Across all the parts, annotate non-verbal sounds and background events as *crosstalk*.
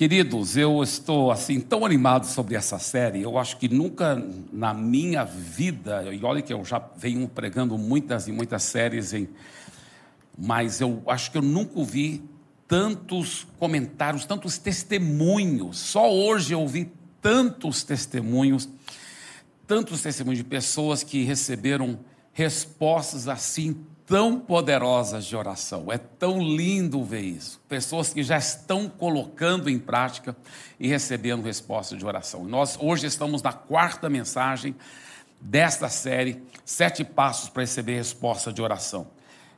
Queridos, eu estou assim tão animado sobre essa série. Eu acho que nunca na minha vida, e olha que eu já venho pregando muitas e muitas séries, mas eu acho que eu nunca ouvi tantos comentários, tantos testemunhos. Só hoje eu ouvi tantos testemunhos, tantos testemunhos de pessoas que receberam respostas assim tão poderosas de oração. É tão lindo ver isso. Pessoas que já estão colocando em prática e recebendo resposta de oração. Nós hoje estamos na quarta mensagem desta série, Sete Passos para Receber Resposta de Oração.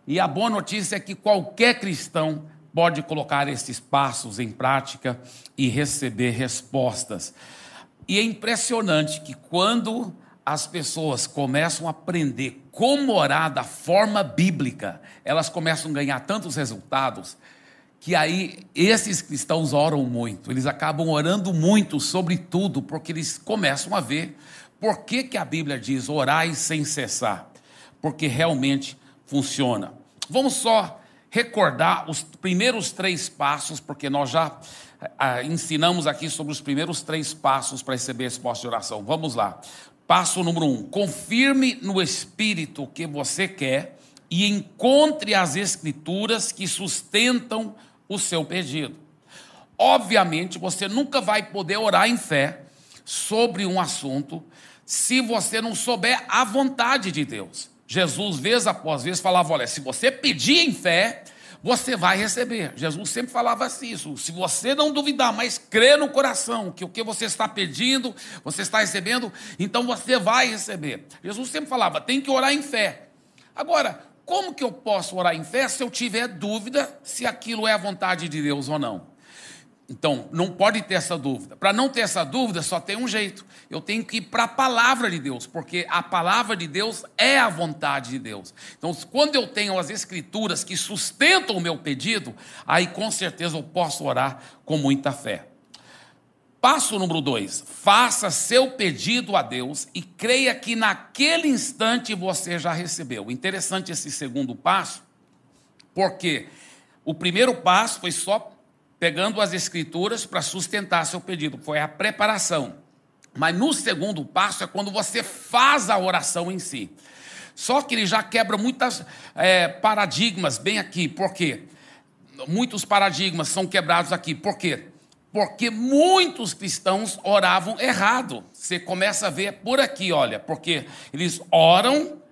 E a boa notícia é que qualquer cristão pode colocar esses passos em prática e receber respostas. E é impressionante que quando as pessoas começam a aprender como orar da forma bíblica, elas começam a ganhar tantos resultados que aí esses cristãos oram muito, eles acabam orando muito sobre tudo, porque eles começam a ver por que, que a Bíblia diz orai sem cessar, porque realmente funciona. Vamos só recordar os primeiros três passos, porque nós já ah, ensinamos aqui sobre os primeiros três passos para receber resposta de oração. Vamos lá. Passo número um: confirme no espírito o que você quer e encontre as escrituras que sustentam o seu pedido. Obviamente, você nunca vai poder orar em fé sobre um assunto se você não souber a vontade de Deus. Jesus, vez após vez, falava: olha, se você pedir em fé, você vai receber. Jesus sempre falava assim, isso. Se você não duvidar, mas crer no coração que o que você está pedindo, você está recebendo, então você vai receber. Jesus sempre falava, tem que orar em fé. Agora, como que eu posso orar em fé se eu tiver dúvida se aquilo é a vontade de Deus ou não? Então, não pode ter essa dúvida. Para não ter essa dúvida, só tem um jeito. Eu tenho que ir para a palavra de Deus, porque a palavra de Deus é a vontade de Deus. Então, quando eu tenho as escrituras que sustentam o meu pedido, aí com certeza eu posso orar com muita fé. Passo número dois: faça seu pedido a Deus e creia que naquele instante você já recebeu. Interessante esse segundo passo, porque o primeiro passo foi só pegando as escrituras para sustentar seu pedido, foi a preparação. Mas no segundo passo é quando você faz a oração em si. Só que ele já quebra muitos é, paradigmas bem aqui. Por quê? Muitos paradigmas são quebrados aqui. Por quê? Porque muitos cristãos oravam errado. Você começa a ver por aqui, olha, porque eles oram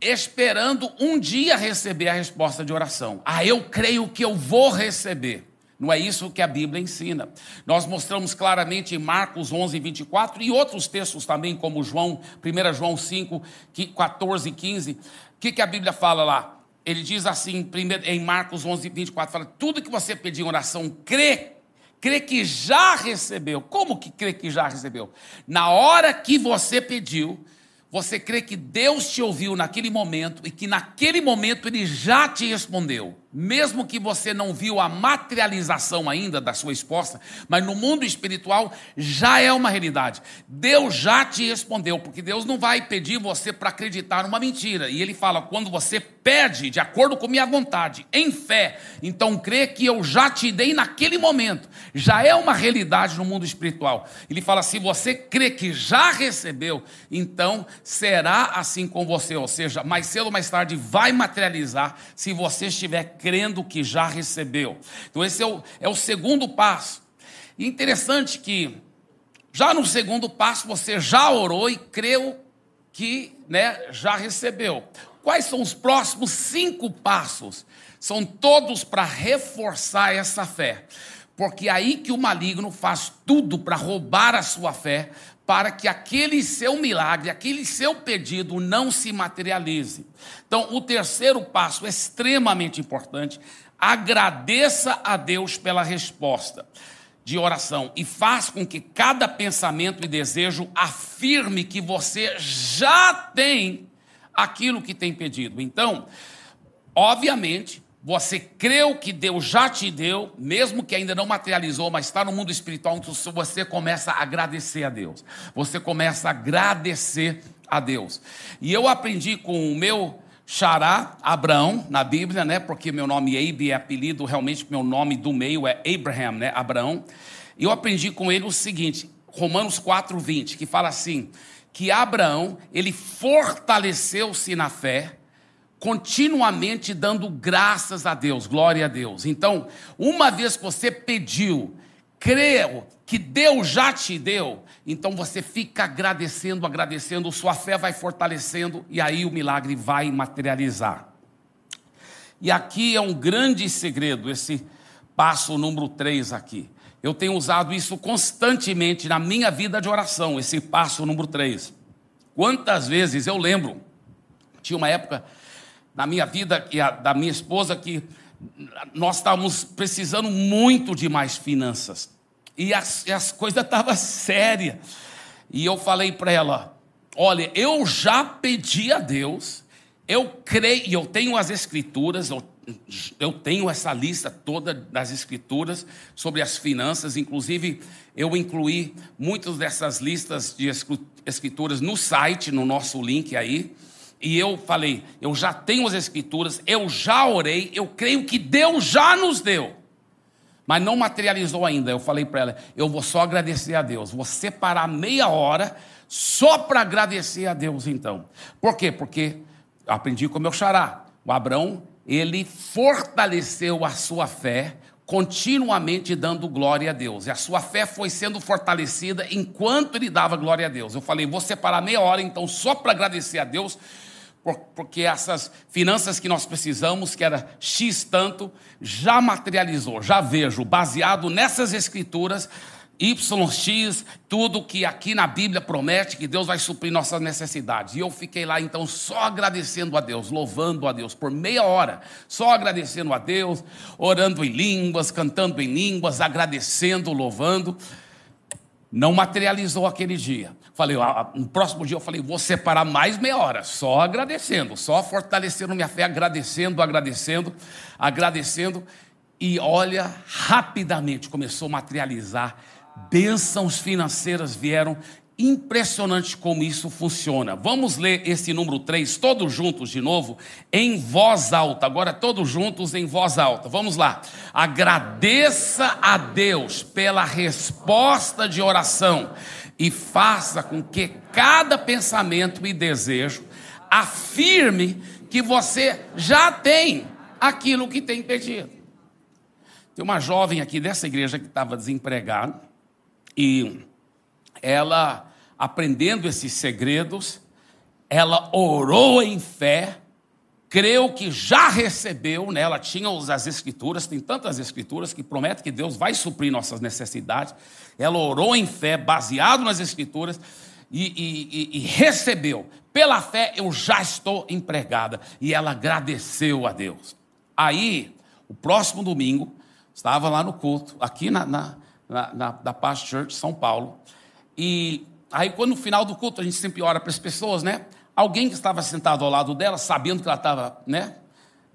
esperando um dia receber a resposta de oração. Ah, eu creio que eu vou receber. Não é isso que a Bíblia ensina. Nós mostramos claramente em Marcos 11, 24 e outros textos também, como João, 1 João 5, 14 e 15. O que, que a Bíblia fala lá? Ele diz assim, em Marcos 11, 24, fala, tudo que você pedir em oração, crê, crê que já recebeu. Como que crê que já recebeu? Na hora que você pediu, você crê que Deus te ouviu naquele momento e que naquele momento Ele já te respondeu mesmo que você não viu a materialização ainda da sua resposta, mas no mundo espiritual já é uma realidade. Deus já te respondeu, porque Deus não vai pedir você para acreditar numa mentira. E ele fala: quando você pede de acordo com minha vontade, em fé, então crê que eu já te dei naquele momento. Já é uma realidade no mundo espiritual. Ele fala: se você crê que já recebeu, então será assim com você. Ou seja, mais cedo ou mais tarde vai materializar se você estiver crendo que já recebeu. Então, esse é o, é o segundo passo. Interessante que, já no segundo passo, você já orou e creu que né, já recebeu. Quais são os próximos cinco passos? São todos para reforçar essa fé. Porque é aí que o maligno faz tudo para roubar a sua fé, para que aquele seu milagre, aquele seu pedido não se materialize. Então, o terceiro passo é extremamente importante. Agradeça a Deus pela resposta de oração e faz com que cada pensamento e desejo afirme que você já tem aquilo que tem pedido. Então, obviamente, você creu que Deus já te deu, mesmo que ainda não materializou, mas está no mundo espiritual, então você começa a agradecer a Deus. Você começa a agradecer a Deus. E eu aprendi com o meu Xará, Abraão, na Bíblia, né? Porque meu nome Abe é apelido, realmente meu nome do meio é Abraham, né? Abraão. E eu aprendi com ele o seguinte, Romanos 4:20, que fala assim, que Abraão, ele fortaleceu-se na fé, continuamente dando graças a Deus, glória a Deus. Então, uma vez que você pediu, creu que Deus já te deu, então você fica agradecendo, agradecendo, sua fé vai fortalecendo e aí o milagre vai materializar. E aqui é um grande segredo, esse passo número 3 aqui. Eu tenho usado isso constantemente na minha vida de oração, esse passo número 3. Quantas vezes eu lembro, tinha uma época na minha vida e a, da minha esposa que nós estávamos precisando muito de mais finanças. E as, as coisas estavam sérias. E eu falei para ela: olha, eu já pedi a Deus, eu creio, e eu tenho as escrituras, eu, eu tenho essa lista toda das escrituras sobre as finanças, inclusive eu incluí muitas dessas listas de escrituras no site, no nosso link aí. E eu falei: eu já tenho as escrituras, eu já orei, eu creio que Deus já nos deu. Mas não materializou ainda. Eu falei para ela: eu vou só agradecer a Deus. Vou separar meia hora só para agradecer a Deus, então. Por quê? Porque aprendi com o meu xará. O Abraão, ele fortaleceu a sua fé continuamente dando glória a Deus. E a sua fé foi sendo fortalecida enquanto ele dava glória a Deus. Eu falei, vou separar meia hora então só para agradecer a Deus porque essas finanças que nós precisamos, que era X tanto, já materializou, já vejo, baseado nessas escrituras, YX, tudo que aqui na Bíblia promete que Deus vai suprir nossas necessidades. E eu fiquei lá então só agradecendo a Deus, louvando a Deus por meia hora, só agradecendo a Deus, orando em línguas, cantando em línguas, agradecendo, louvando. Não materializou aquele dia. Falei, no próximo dia eu falei, vou separar mais meia hora, só agradecendo, só fortalecendo minha fé, agradecendo, agradecendo, agradecendo. E olha, rapidamente começou a materializar, bênçãos financeiras vieram, impressionante como isso funciona. Vamos ler esse número 3 todos juntos de novo, em voz alta. Agora todos juntos em voz alta. Vamos lá. Agradeça a Deus pela resposta de oração e faça com que cada pensamento e desejo afirme que você já tem aquilo que tem pedido. Tem uma jovem aqui dessa igreja que estava desempregada e ela, aprendendo esses segredos, ela orou em fé creu que já recebeu, né? ela tinha as escrituras, tem tantas escrituras que prometem que Deus vai suprir nossas necessidades. Ela orou em fé, baseado nas escrituras, e, e, e, recebeu. Pela fé, eu já estou empregada. E ela agradeceu a Deus. Aí, o próximo domingo, estava lá no culto, aqui na, na, na, na Paz Church, São Paulo. E aí, quando no final do culto, a gente sempre ora para as pessoas, né? Alguém que estava sentado ao lado dela, sabendo que ela estava, né,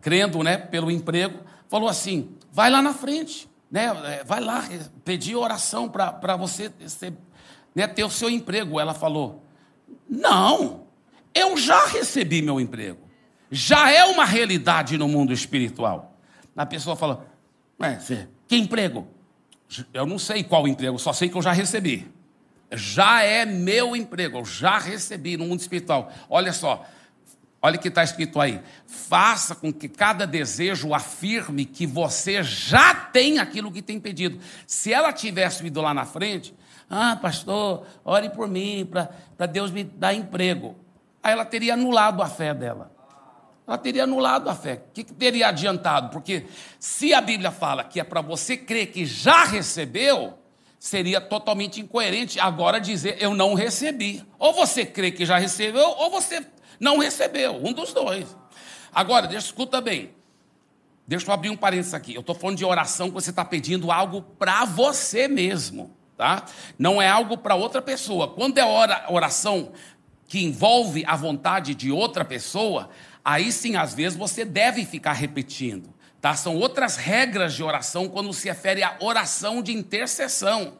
crendo, né, pelo emprego, falou assim: vai lá na frente, né, é, vai lá pedir oração para você ser, né, ter o seu emprego. Ela falou: não, eu já recebi meu emprego, já é uma realidade no mundo espiritual. A pessoa fala: que emprego? Eu não sei qual emprego, só sei que eu já recebi já é meu emprego, eu já recebi no mundo espiritual. Olha só, olha o que está escrito aí. Faça com que cada desejo afirme que você já tem aquilo que tem pedido. Se ela tivesse ido lá na frente, ah, pastor, ore por mim, para Deus me dar emprego. Aí ela teria anulado a fé dela. Ela teria anulado a fé. O que, que teria adiantado? Porque se a Bíblia fala que é para você crer que já recebeu, seria totalmente incoerente agora dizer eu não recebi. Ou você crê que já recebeu, ou você não recebeu, um dos dois. Agora, deixa, escuta bem. Deixa eu abrir um parênteses aqui. Eu estou falando de oração que você está pedindo algo para você mesmo, tá? Não é algo para outra pessoa. Quando é oração que envolve a vontade de outra pessoa, aí sim, às vezes, você deve ficar repetindo. Tá? São outras regras de oração quando se refere à oração de intercessão.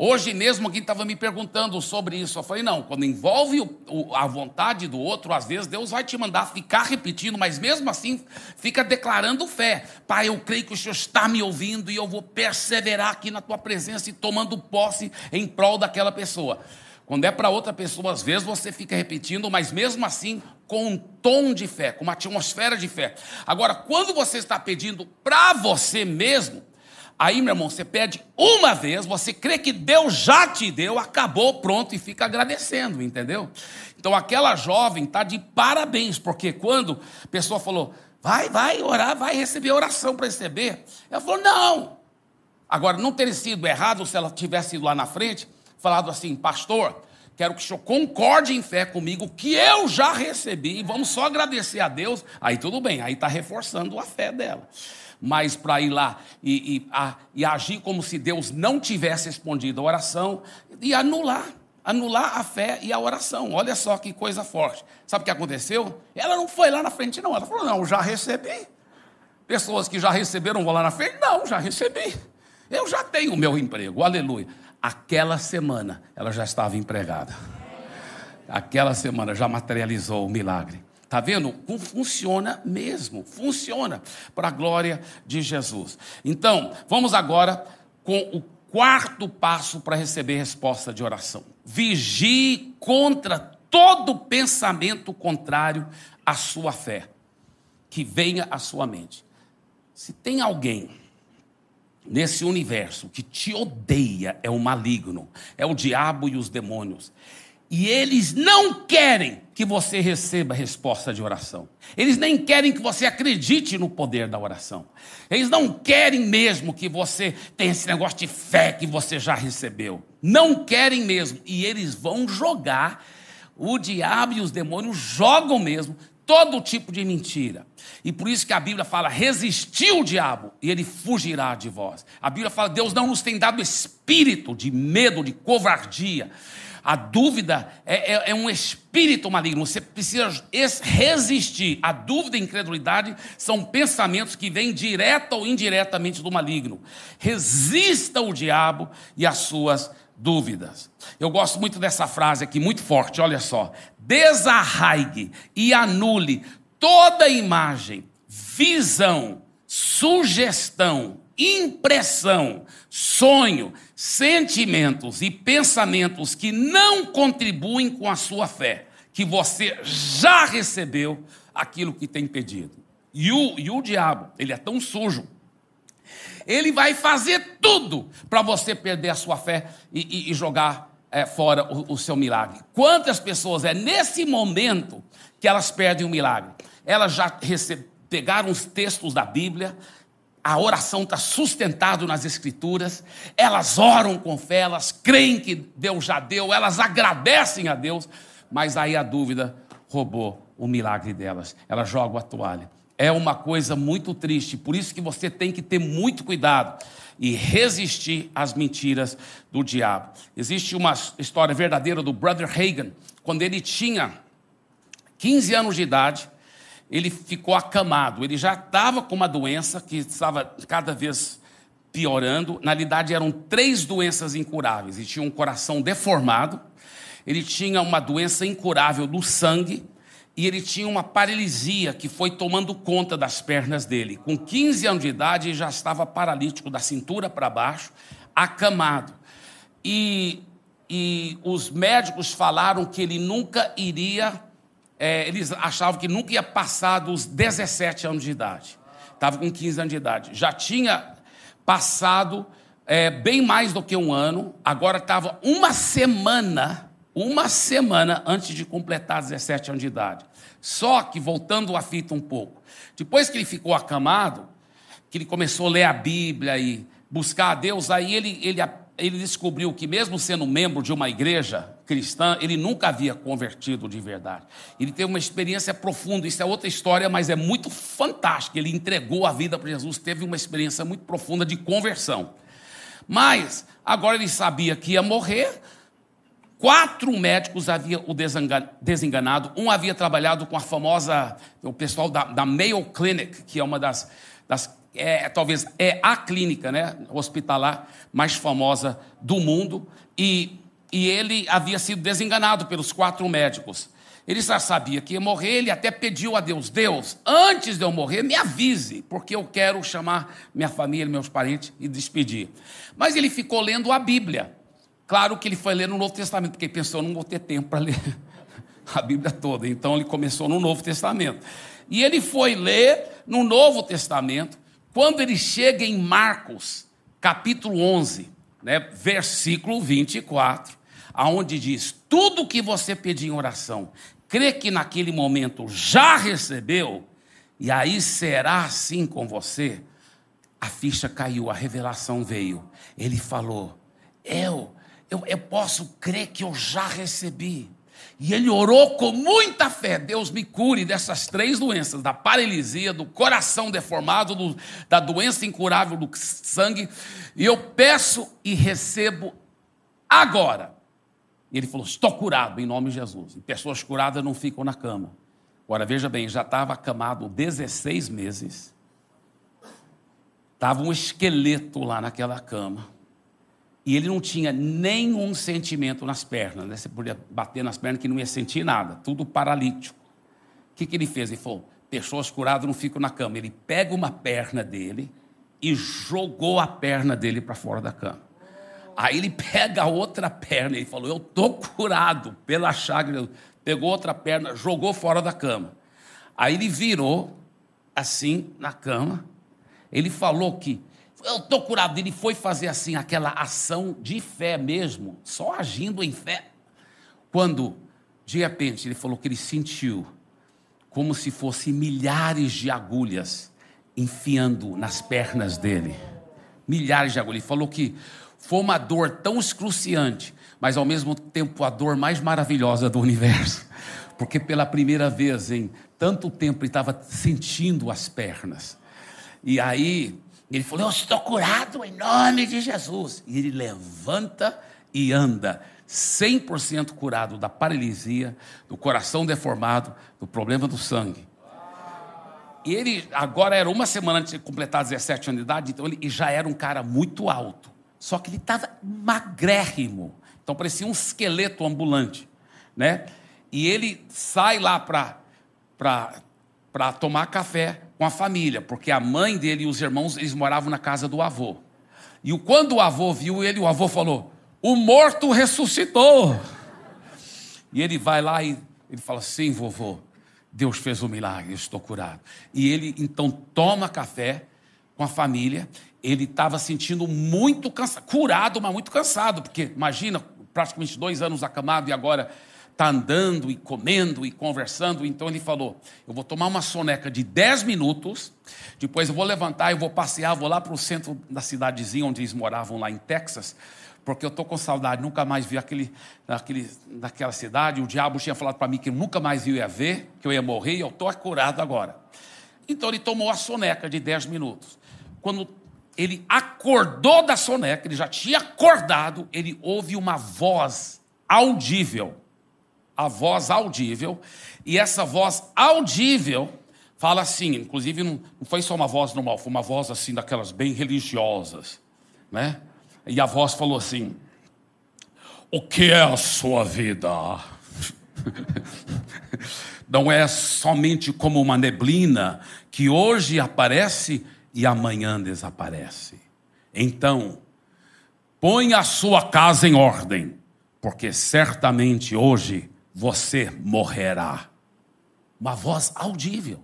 Hoje mesmo alguém estava me perguntando sobre isso. Eu falei, não, quando envolve o, o, a vontade do outro, às vezes Deus vai te mandar ficar repetindo, mas mesmo assim fica declarando fé. Pai, eu creio que o Senhor está me ouvindo e eu vou perseverar aqui na tua presença e tomando posse em prol daquela pessoa. Quando é para outra pessoa, às vezes você fica repetindo, mas mesmo assim com um tom de fé, com uma atmosfera de fé. Agora, quando você está pedindo para você mesmo, Aí, meu irmão, você pede uma vez, você crê que Deus já te deu, acabou, pronto, e fica agradecendo, entendeu? Então, aquela jovem está de parabéns, porque quando a pessoa falou, vai, vai orar, vai receber oração para receber, ela falou, não. Agora, não teria sido errado se ela tivesse ido lá na frente, falado assim, pastor, quero que o senhor concorde em fé comigo, que eu já recebi, vamos só agradecer a Deus. Aí tudo bem, aí está reforçando a fé dela mas para ir lá e, e, a, e agir como se Deus não tivesse respondido a oração e anular anular a fé e a oração. Olha só que coisa forte. Sabe o que aconteceu? Ela não foi lá na frente, não. Ela falou: não, já recebi. Pessoas que já receberam vão lá na frente? Não, já recebi. Eu já tenho o meu emprego, aleluia. Aquela semana ela já estava empregada. Aquela semana já materializou o milagre. Está vendo? Funciona mesmo, funciona para a glória de Jesus. Então, vamos agora com o quarto passo para receber resposta de oração. Vigie contra todo pensamento contrário à sua fé, que venha à sua mente. Se tem alguém nesse universo que te odeia, é o maligno, é o diabo e os demônios. E eles não querem que você receba resposta de oração. Eles nem querem que você acredite no poder da oração. Eles não querem mesmo que você tenha esse negócio de fé que você já recebeu. Não querem mesmo. E eles vão jogar, o diabo e os demônios jogam mesmo todo tipo de mentira. E por isso que a Bíblia fala: resistiu o diabo e ele fugirá de vós. A Bíblia fala: Deus não nos tem dado espírito de medo, de covardia a dúvida é, é, é, um espírito maligno. Você precisa resistir. A dúvida e a incredulidade são pensamentos que vêm direta ou indiretamente do maligno. Resista o diabo e as suas dúvidas. Eu gosto muito dessa frase aqui, muito forte. Olha só: desarraigue e anule toda imagem, visão, sugestão, impressão, sonho, sentimentos e pensamentos que não contribuem com a sua fé, que você já recebeu aquilo que tem pedido. E o, e o diabo, ele é tão sujo, ele vai fazer tudo para você perder a sua fé e, e, e jogar é, fora o, o seu milagre. Quantas pessoas é nesse momento que elas perdem o milagre? Elas já receb... pegaram os textos da Bíblia, a oração está sustentada nas Escrituras, elas oram com fé, elas creem que Deus já deu, elas agradecem a Deus, mas aí a dúvida roubou o milagre delas, elas jogam a toalha. É uma coisa muito triste, por isso que você tem que ter muito cuidado e resistir às mentiras do diabo. Existe uma história verdadeira do Brother Hagan, quando ele tinha 15 anos de idade, ele ficou acamado. Ele já estava com uma doença que estava cada vez piorando. Na realidade, eram três doenças incuráveis. Ele tinha um coração deformado, ele tinha uma doença incurável do sangue e ele tinha uma paralisia que foi tomando conta das pernas dele. Com 15 anos de idade, ele já estava paralítico da cintura para baixo, acamado. E, e os médicos falaram que ele nunca iria é, eles achavam que nunca ia passar dos 17 anos de idade. Estava com 15 anos de idade. Já tinha passado é, bem mais do que um ano, agora estava uma semana, uma semana antes de completar 17 anos de idade. Só que, voltando a fita um pouco, depois que ele ficou acamado, que ele começou a ler a Bíblia e buscar a Deus, aí ele, ele ele descobriu que, mesmo sendo membro de uma igreja cristã, ele nunca havia convertido de verdade. Ele teve uma experiência profunda, isso é outra história, mas é muito fantástica. Ele entregou a vida para Jesus, teve uma experiência muito profunda de conversão. Mas, agora ele sabia que ia morrer. Quatro médicos haviam o desenganado. Um havia trabalhado com a famosa, o pessoal da, da Mayo Clinic, que é uma das, das é, talvez é a clínica né, hospitalar mais famosa do mundo, e, e ele havia sido desenganado pelos quatro médicos. Ele já sabia que ia morrer, ele até pediu a Deus: Deus, antes de eu morrer, me avise, porque eu quero chamar minha família, meus parentes e despedir. Mas ele ficou lendo a Bíblia. Claro que ele foi ler no Novo Testamento, porque ele pensou: não vou ter tempo para ler *laughs* a Bíblia toda. Então ele começou no Novo Testamento. E ele foi ler no Novo Testamento, quando ele chega em Marcos, capítulo 11, né, versículo 24, aonde diz: Tudo que você pedir em oração, crê que naquele momento já recebeu, e aí será assim com você. A ficha caiu, a revelação veio. Ele falou: Eu, eu, eu posso crer que eu já recebi. E ele orou com muita fé: Deus me cure dessas três doenças, da paralisia, do coração deformado, do, da doença incurável do sangue. E eu peço e recebo agora. E ele falou: Estou curado em nome de Jesus. E pessoas curadas não ficam na cama. Agora veja bem, já estava acamado 16 meses. Estava um esqueleto lá naquela cama. E ele não tinha nenhum sentimento nas pernas. Né? Você podia bater nas pernas que não ia sentir nada. Tudo paralítico. O que, que ele fez? Ele falou: pessoas curadas não ficam na cama. Ele pega uma perna dele e jogou a perna dele para fora da cama. Aí ele pega a outra perna e falou: Eu estou curado pela chaga. Pegou outra perna, jogou fora da cama. Aí ele virou assim na cama. Ele falou que eu estou curado. Ele foi fazer assim aquela ação de fé mesmo, só agindo em fé. Quando, de repente, ele falou que ele sentiu como se fosse milhares de agulhas enfiando nas pernas dele. Milhares de agulhas. Ele falou que foi uma dor tão excruciante, mas ao mesmo tempo a dor mais maravilhosa do universo. Porque pela primeira vez em tanto tempo ele estava sentindo as pernas. E aí ele falou: Eu estou curado em nome de Jesus. E ele levanta e anda, 100% curado da paralisia, do coração deformado, do problema do sangue. E ele agora era uma semana antes de completar 17 anos de idade, então ele já era um cara muito alto. Só que ele estava magrérrimo. Então parecia um esqueleto ambulante, né? E ele sai lá para tomar café com a família, porque a mãe dele e os irmãos, eles moravam na casa do avô. E quando o avô viu ele, o avô falou: "O morto ressuscitou". E ele vai lá e ele fala: "Sim, vovô, Deus fez um milagre, eu estou curado". E ele então toma café com a família ele estava sentindo muito cansado, curado, mas muito cansado, porque imagina, praticamente dois anos acamado e agora está andando e comendo e conversando. Então ele falou: Eu vou tomar uma soneca de 10 minutos, depois eu vou levantar, eu vou passear, vou lá para o centro da cidadezinha onde eles moravam, lá em Texas, porque eu estou com saudade, nunca mais vi aquele, aquele, naquela cidade. O diabo tinha falado para mim que nunca mais eu ia ver, que eu ia morrer, e eu estou curado agora. Então ele tomou a soneca de 10 minutos. Quando ele acordou da soneca, ele já tinha acordado, ele ouve uma voz audível. A voz audível. E essa voz audível fala assim, inclusive não, foi só uma voz normal, foi uma voz assim daquelas bem religiosas, né? E a voz falou assim: O que é a sua vida? *laughs* Não é somente como uma neblina que hoje aparece e amanhã desaparece. Então, põe a sua casa em ordem, porque certamente hoje você morrerá. Uma voz audível.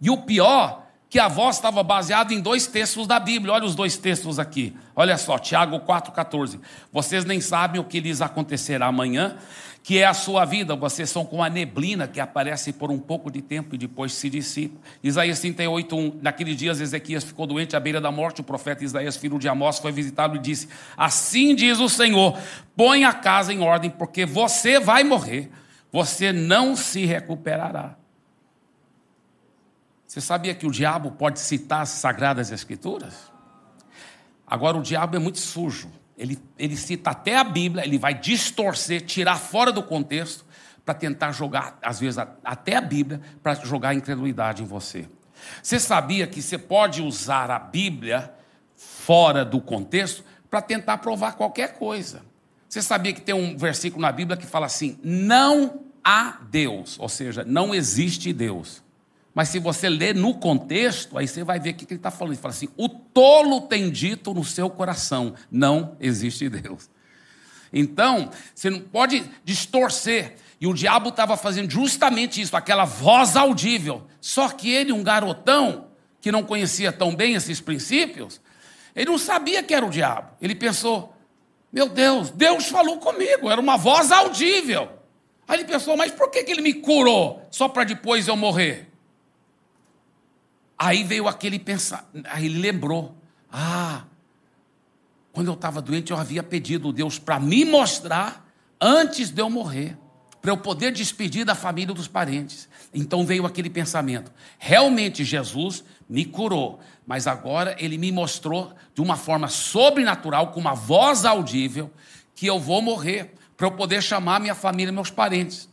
E o pior, que a voz estava baseada em dois textos da Bíblia. Olha os dois textos aqui. Olha só, Tiago 4,14. Vocês nem sabem o que lhes acontecerá amanhã, que é a sua vida. Vocês são como a neblina que aparece por um pouco de tempo e depois se dissipa. Isaías 38, 1. Naqueles dias, Ezequias ficou doente à beira da morte. O profeta Isaías, filho de Amós, foi visitá-lo e disse: Assim diz o Senhor: põe a casa em ordem, porque você vai morrer, você não se recuperará. Você sabia que o diabo pode citar as sagradas escrituras? Agora, o diabo é muito sujo. Ele, ele cita até a Bíblia, ele vai distorcer, tirar fora do contexto, para tentar jogar, às vezes, até a Bíblia, para jogar incredulidade em você. Você sabia que você pode usar a Bíblia fora do contexto para tentar provar qualquer coisa? Você sabia que tem um versículo na Bíblia que fala assim: não há Deus, ou seja, não existe Deus. Mas se você ler no contexto, aí você vai ver o que ele está falando. Ele fala assim: o tolo tem dito no seu coração: não existe Deus. Então, você não pode distorcer. E o diabo estava fazendo justamente isso, aquela voz audível. Só que ele, um garotão, que não conhecia tão bem esses princípios, ele não sabia que era o diabo. Ele pensou: meu Deus, Deus falou comigo, era uma voz audível. Aí ele pensou: mas por que, que ele me curou só para depois eu morrer? Aí veio aquele pensar, aí ele lembrou: ah, quando eu estava doente, eu havia pedido a Deus para me mostrar antes de eu morrer, para eu poder despedir da família dos parentes. Então veio aquele pensamento: realmente Jesus me curou, mas agora ele me mostrou de uma forma sobrenatural, com uma voz audível, que eu vou morrer, para eu poder chamar minha família e meus parentes.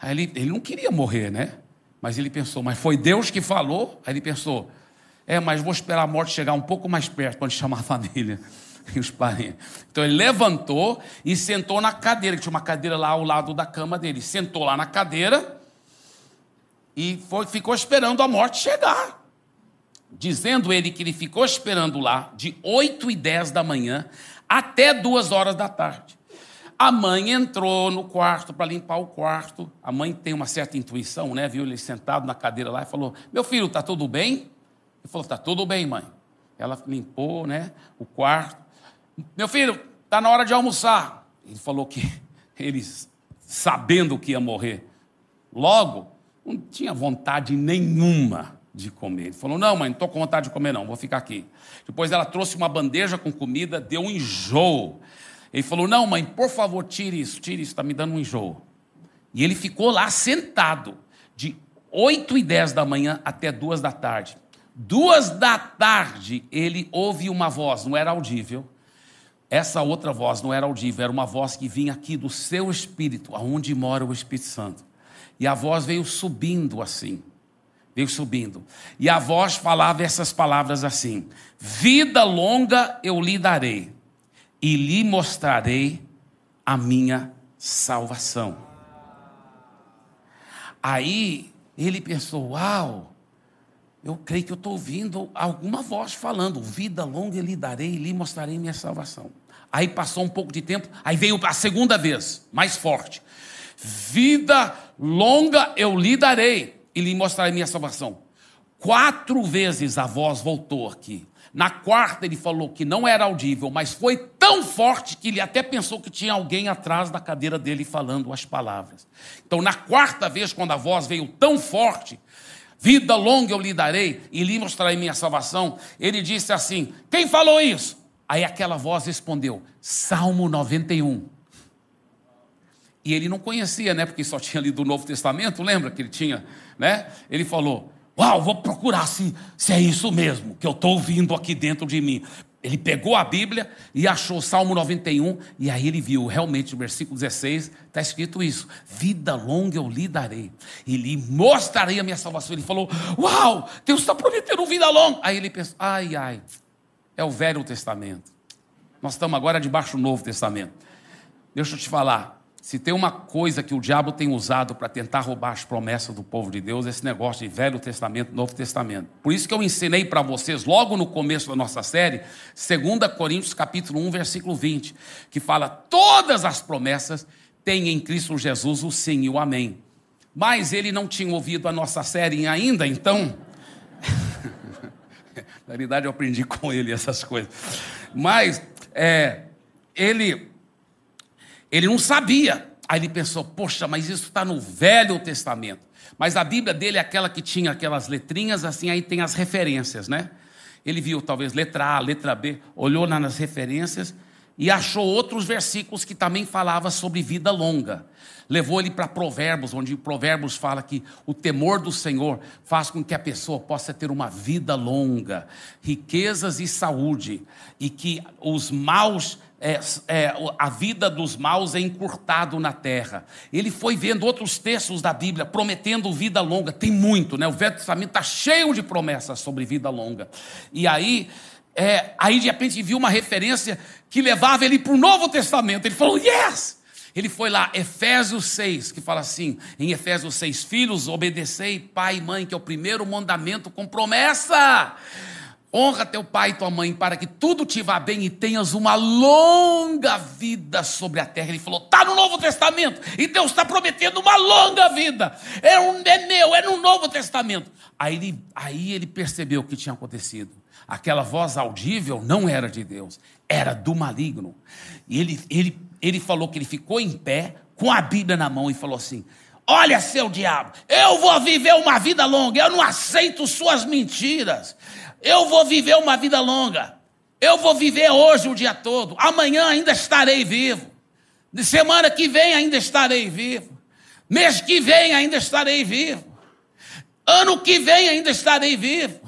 Aí ele, ele não queria morrer, né? Mas ele pensou, mas foi Deus que falou? Aí ele pensou, é, mas vou esperar a morte chegar um pouco mais perto para chamar a família *laughs* e os parentes. Então ele levantou e sentou na cadeira, que tinha uma cadeira lá ao lado da cama dele. Sentou lá na cadeira e foi, ficou esperando a morte chegar. Dizendo ele que ele ficou esperando lá de 8 e 10 da manhã até 2 horas da tarde. A mãe entrou no quarto para limpar o quarto. A mãe tem uma certa intuição, né? Viu ele sentado na cadeira lá e falou: Meu filho, está tudo bem? Ele falou: Está tudo bem, mãe. Ela limpou, né? O quarto. Meu filho, está na hora de almoçar. Ele falou que *laughs* eles, sabendo que ia morrer, logo, não tinha vontade nenhuma de comer. Ele falou: Não, mãe, não estou com vontade de comer, não, vou ficar aqui. Depois ela trouxe uma bandeja com comida, deu um enjoo. Ele falou: Não, mãe, por favor, tire isso, tire isso, está me dando um enjoo. E ele ficou lá sentado, de 8 e 10 da manhã até 2 da tarde. Duas da tarde, ele ouve uma voz, não era audível. Essa outra voz não era audível, era uma voz que vinha aqui do seu espírito, aonde mora o Espírito Santo. E a voz veio subindo assim, veio subindo. E a voz falava essas palavras assim: Vida longa eu lhe darei e lhe mostrarei a minha salvação. Aí ele pensou: Uau, eu creio que eu estou ouvindo alguma voz falando: Vida longa lhe darei e lhe mostrarei minha salvação. Aí passou um pouco de tempo, aí veio a segunda vez, mais forte: Vida longa eu lhe darei e lhe mostrarei minha salvação. Quatro vezes a voz voltou aqui. Na quarta, ele falou que não era audível, mas foi tão forte que ele até pensou que tinha alguém atrás da cadeira dele falando as palavras. Então, na quarta vez, quando a voz veio tão forte, vida longa eu lhe darei e lhe mostrarei minha salvação, ele disse assim: Quem falou isso? Aí aquela voz respondeu: Salmo 91. E ele não conhecia, né? Porque só tinha lido o Novo Testamento, lembra que ele tinha, né? Ele falou: Uau, vou procurar se, se é isso mesmo que eu estou ouvindo aqui dentro de mim. Ele pegou a Bíblia e achou Salmo 91, e aí ele viu, realmente, no versículo 16, está escrito isso: Vida longa eu lhe darei, e lhe mostrarei a minha salvação. Ele falou: Uau, Deus está prometendo vida longa. Aí ele pensou: Ai, ai, é o Velho Testamento. Nós estamos agora debaixo do Novo Testamento. Deixa eu te falar, se tem uma coisa que o diabo tem usado para tentar roubar as promessas do povo de Deus, é esse negócio de Velho Testamento, Novo Testamento. Por isso que eu ensinei para vocês, logo no começo da nossa série, 2 Coríntios capítulo 1, versículo 20, que fala, todas as promessas têm em Cristo Jesus o sim e o amém. Mas ele não tinha ouvido a nossa série ainda, então... *laughs* Na verdade, eu aprendi com ele essas coisas. Mas, é, ele ele não sabia. Aí ele pensou: poxa, mas isso está no Velho Testamento. Mas a Bíblia dele é aquela que tinha aquelas letrinhas, assim, aí tem as referências, né? Ele viu talvez letra A, letra B, olhou nas referências e achou outros versículos que também falava sobre vida longa. Levou ele para Provérbios, onde Provérbios fala que o temor do Senhor faz com que a pessoa possa ter uma vida longa, riquezas e saúde, e que os maus é, é, a vida dos maus é encurtado na terra. Ele foi vendo outros textos da Bíblia prometendo vida longa. Tem muito, né? O Velho Testamento está cheio de promessas sobre vida longa. E aí, é, aí de repente viu uma referência que levava ele para o Novo Testamento. Ele falou: Yes! Ele foi lá, Efésios 6, que fala assim, em Efésios 6, filhos, obedecei pai e mãe, que é o primeiro mandamento com promessa. Honra teu pai e tua mãe para que tudo te vá bem e tenhas uma longa vida sobre a terra. Ele falou: está no Novo Testamento e Deus está prometendo uma longa vida. É, um, é meu, é no Novo Testamento. Aí ele, aí ele percebeu o que tinha acontecido. Aquela voz audível não era de Deus, era do maligno. E ele, ele, ele falou que ele ficou em pé com a Bíblia na mão e falou assim: Olha, seu diabo, eu vou viver uma vida longa, eu não aceito suas mentiras. Eu vou viver uma vida longa. Eu vou viver hoje o dia todo. Amanhã ainda estarei vivo. Semana que vem ainda estarei vivo. Mês que vem ainda estarei vivo. Ano que vem ainda estarei vivo.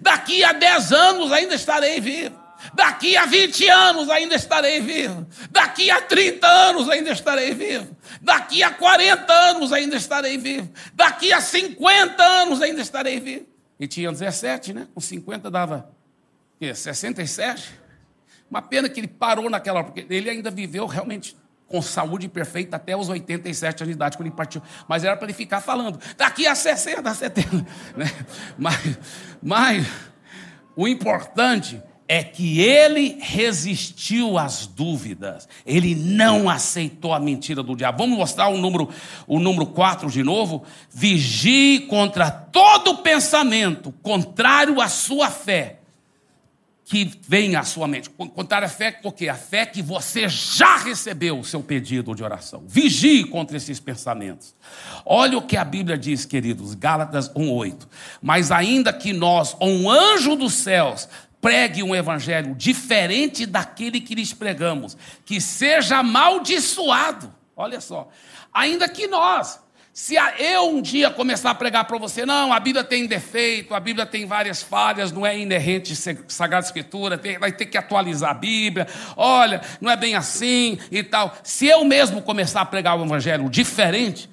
Daqui a 10 anos ainda estarei vivo. Daqui a 20 anos ainda estarei vivo. Daqui a 30 anos ainda estarei vivo. Daqui a 40 anos ainda estarei vivo. Daqui a 50 anos ainda estarei vivo. E tinha 17, né? Com 50 dava quê? 67. Uma pena que ele parou naquela hora, porque ele ainda viveu realmente com saúde perfeita até os 87 anos de idade, quando ele partiu. Mas era para ele ficar falando, daqui a 60, 70. *laughs* Né? Mas, mas o importante é que ele resistiu às dúvidas, ele não aceitou a mentira do diabo. Vamos mostrar o número, o número 4 de novo? Vigie contra todo pensamento contrário à sua fé, que vem à sua mente. Contrário à fé, o quê? A fé que você já recebeu o seu pedido de oração. Vigie contra esses pensamentos. Olha o que a Bíblia diz, queridos, Gálatas 1,8. Mas ainda que nós, um anjo dos céus, pregue um evangelho diferente daquele que lhes pregamos, que seja amaldiçoado. Olha só, ainda que nós, se eu um dia começar a pregar para você, não, a Bíblia tem defeito, a Bíblia tem várias falhas, não é inerente Sagrada Escritura, tem, vai ter que atualizar a Bíblia, olha, não é bem assim e tal. Se eu mesmo começar a pregar o Evangelho diferente,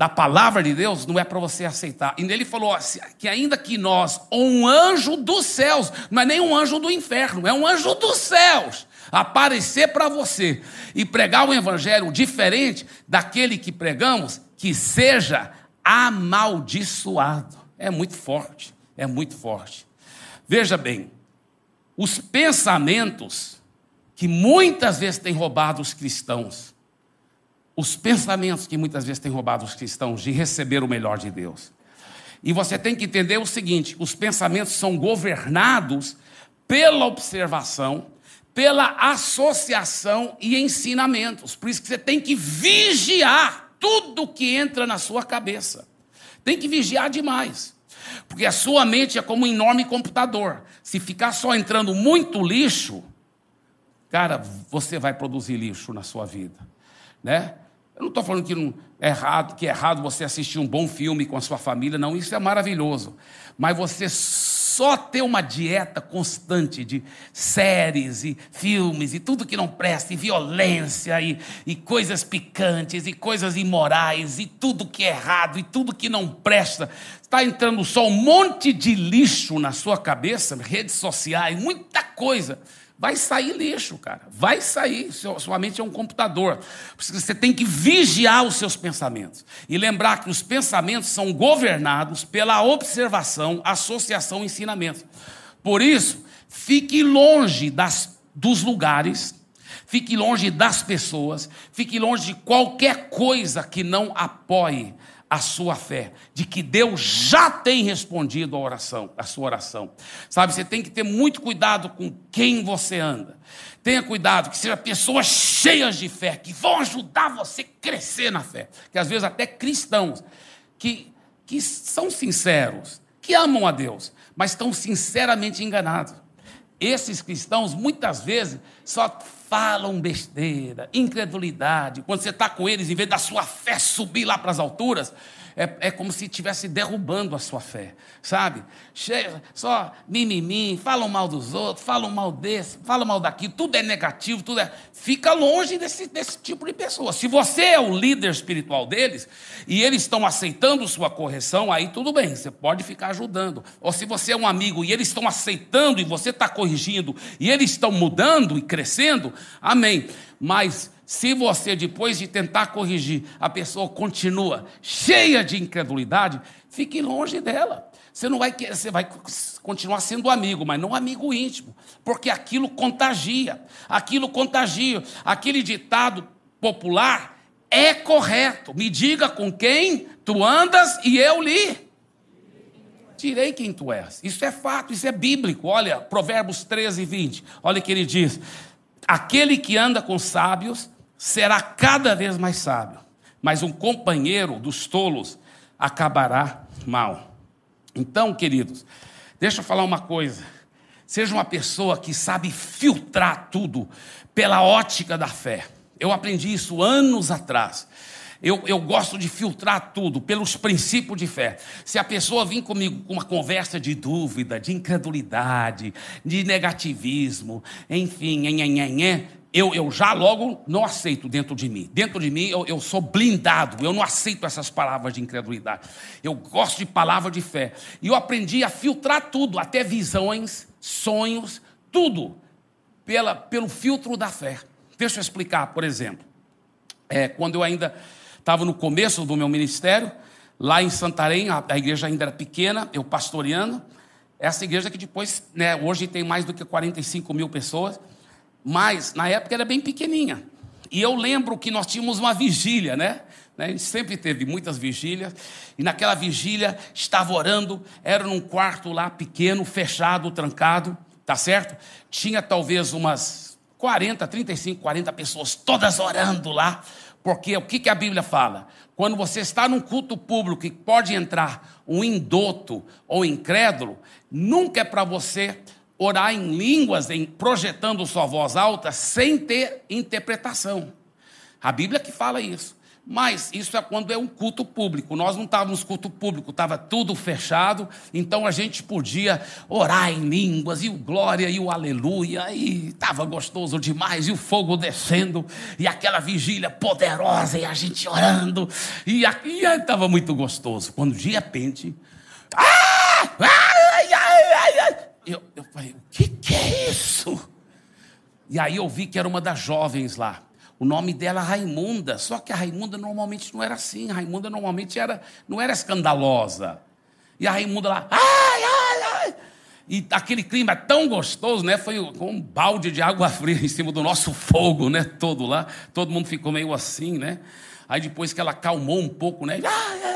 da palavra de Deus não é para você aceitar. E ele falou que ainda que nós, um anjo dos céus, não é nem um anjo do inferno, é um anjo dos céus, aparecer para você e pregar um evangelho diferente daquele que pregamos, que seja amaldiçoado. É muito forte, é muito forte. Veja bem, os pensamentos que muitas vezes têm roubado os cristãos, os pensamentos que muitas vezes têm roubado os cristãos de receber o melhor de Deus. E você tem que entender o seguinte: os pensamentos são governados pela observação, pela associação e ensinamentos. Por isso que você tem que vigiar tudo que entra na sua cabeça. Tem que vigiar demais. Porque a sua mente é como um enorme computador. Se ficar só entrando muito lixo, cara, você vai produzir lixo na sua vida, né? Eu não estou falando que, não é errado, que é errado você assistir um bom filme com a sua família, não, isso é maravilhoso. Mas você só ter uma dieta constante de séries e filmes e tudo que não presta, e violência e, e coisas picantes e coisas imorais e tudo que é errado e tudo que não presta, está entrando só um monte de lixo na sua cabeça, redes sociais, muita coisa vai sair lixo, cara. Vai sair. Sua mente é um computador. Você tem que vigiar os seus pensamentos. E lembrar que os pensamentos são governados pela observação, associação e ensinamento. Por isso, fique longe das, dos lugares, fique longe das pessoas, fique longe de qualquer coisa que não apoie a sua fé, de que Deus já tem respondido a oração, a sua oração. Sabe, você tem que ter muito cuidado com quem você anda. Tenha cuidado que sejam pessoas cheias de fé, que vão ajudar você a crescer na fé. Que às vezes até cristãos que, que são sinceros, que amam a Deus, mas estão sinceramente enganados. Esses cristãos muitas vezes só falam besteira, incredulidade. Quando você está com eles, em vez da sua fé subir lá para as alturas, é, é como se estivesse derrubando a sua fé, sabe? Chega, só mimimi, falam mal dos outros, falam mal desse, falam mal daquilo, tudo é negativo, tudo é. Fica longe desse, desse tipo de pessoa. Se você é o líder espiritual deles e eles estão aceitando sua correção, aí tudo bem, você pode ficar ajudando. Ou se você é um amigo e eles estão aceitando e você está corrigindo e eles estão mudando e crescendo, amém. Mas se você, depois de tentar corrigir, a pessoa continua cheia de incredulidade, fique longe dela. Você não vai você vai continuar sendo amigo, mas não amigo íntimo, porque aquilo contagia, aquilo contagia. Aquele ditado popular é correto. Me diga com quem tu andas e eu lhe tirei quem tu és. Isso é fato, isso é bíblico. Olha, Provérbios 13, 20. Olha o que ele diz: Aquele que anda com sábios será cada vez mais sábio, mas um companheiro dos tolos acabará mal. Então, queridos, deixa eu falar uma coisa. Seja uma pessoa que sabe filtrar tudo pela ótica da fé. Eu aprendi isso anos atrás. Eu, eu, gosto de filtrar tudo pelos princípios de fé. Se a pessoa vir comigo com uma conversa de dúvida, de incredulidade, de negativismo, enfim, nhenhenhenhen, eu, eu já logo não aceito dentro de mim. Dentro de mim eu, eu sou blindado, eu não aceito essas palavras de incredulidade. Eu gosto de palavra de fé. E eu aprendi a filtrar tudo, até visões, sonhos, tudo, pela, pelo filtro da fé. Deixa eu explicar, por exemplo. É, quando eu ainda estava no começo do meu ministério, lá em Santarém, a, a igreja ainda era pequena, eu pastoreando. Essa igreja que depois, né, hoje tem mais do que 45 mil pessoas. Mas na época era bem pequenininha. E eu lembro que nós tínhamos uma vigília, né? né? A gente sempre teve muitas vigílias. E naquela vigília estava orando, era num quarto lá pequeno, fechado, trancado, tá certo? Tinha talvez umas 40, 35, 40 pessoas todas orando lá. Porque o que, que a Bíblia fala? Quando você está num culto público e pode entrar um indoto ou incrédulo, nunca é para você orar em línguas, em projetando sua voz alta, sem ter interpretação. A Bíblia que fala isso. Mas isso é quando é um culto público. Nós não estávamos culto público, estava tudo fechado, então a gente podia orar em línguas, e o glória, e o aleluia, e estava gostoso demais, e o fogo descendo, e aquela vigília poderosa, e a gente orando, e estava muito gostoso. Quando de repente. Ah! Ai, eu, eu falei, o que, que é isso? E aí eu vi que era uma das jovens lá. O nome dela Raimunda, só que a Raimunda normalmente não era assim. A Raimunda normalmente era, não era escandalosa. E a Raimunda lá, ai, ai, ai. E aquele clima tão gostoso, né? Foi um balde de água *laughs* fria em cima do nosso fogo, né? Todo lá. Todo mundo ficou meio assim, né? Aí depois que ela acalmou um pouco, né?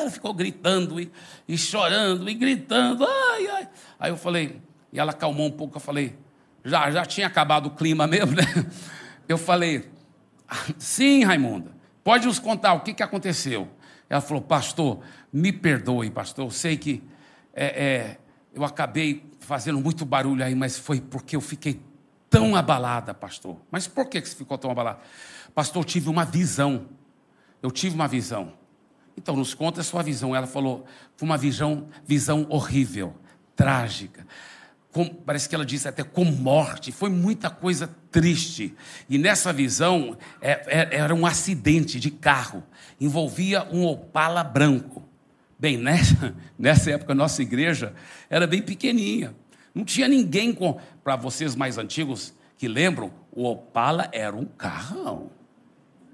ela ficou gritando e, e chorando e gritando. Ai, ai. Aí eu falei, e ela acalmou um pouco, eu falei, já, já tinha acabado o clima mesmo, né? *laughs* Eu falei, sim, Raimunda, pode nos contar o que, que aconteceu? Ela falou, pastor, me perdoe, pastor, eu sei que é, é, eu acabei fazendo muito barulho aí, mas foi porque eu fiquei tão abalada, pastor. Mas por que você ficou tão abalada? Pastor, eu tive uma visão. Eu tive uma visão. Então, nos conta a sua visão. Ela falou, foi uma visão, visão horrível, trágica com, parece que ela disse até com morte, foi muita coisa triste. E nessa visão é, é, era um acidente de carro, envolvia um Opala branco. Bem, nessa, *laughs* nessa época nossa igreja era bem pequenininha, não tinha ninguém com. Para vocês mais antigos que lembram, o Opala era um carrão.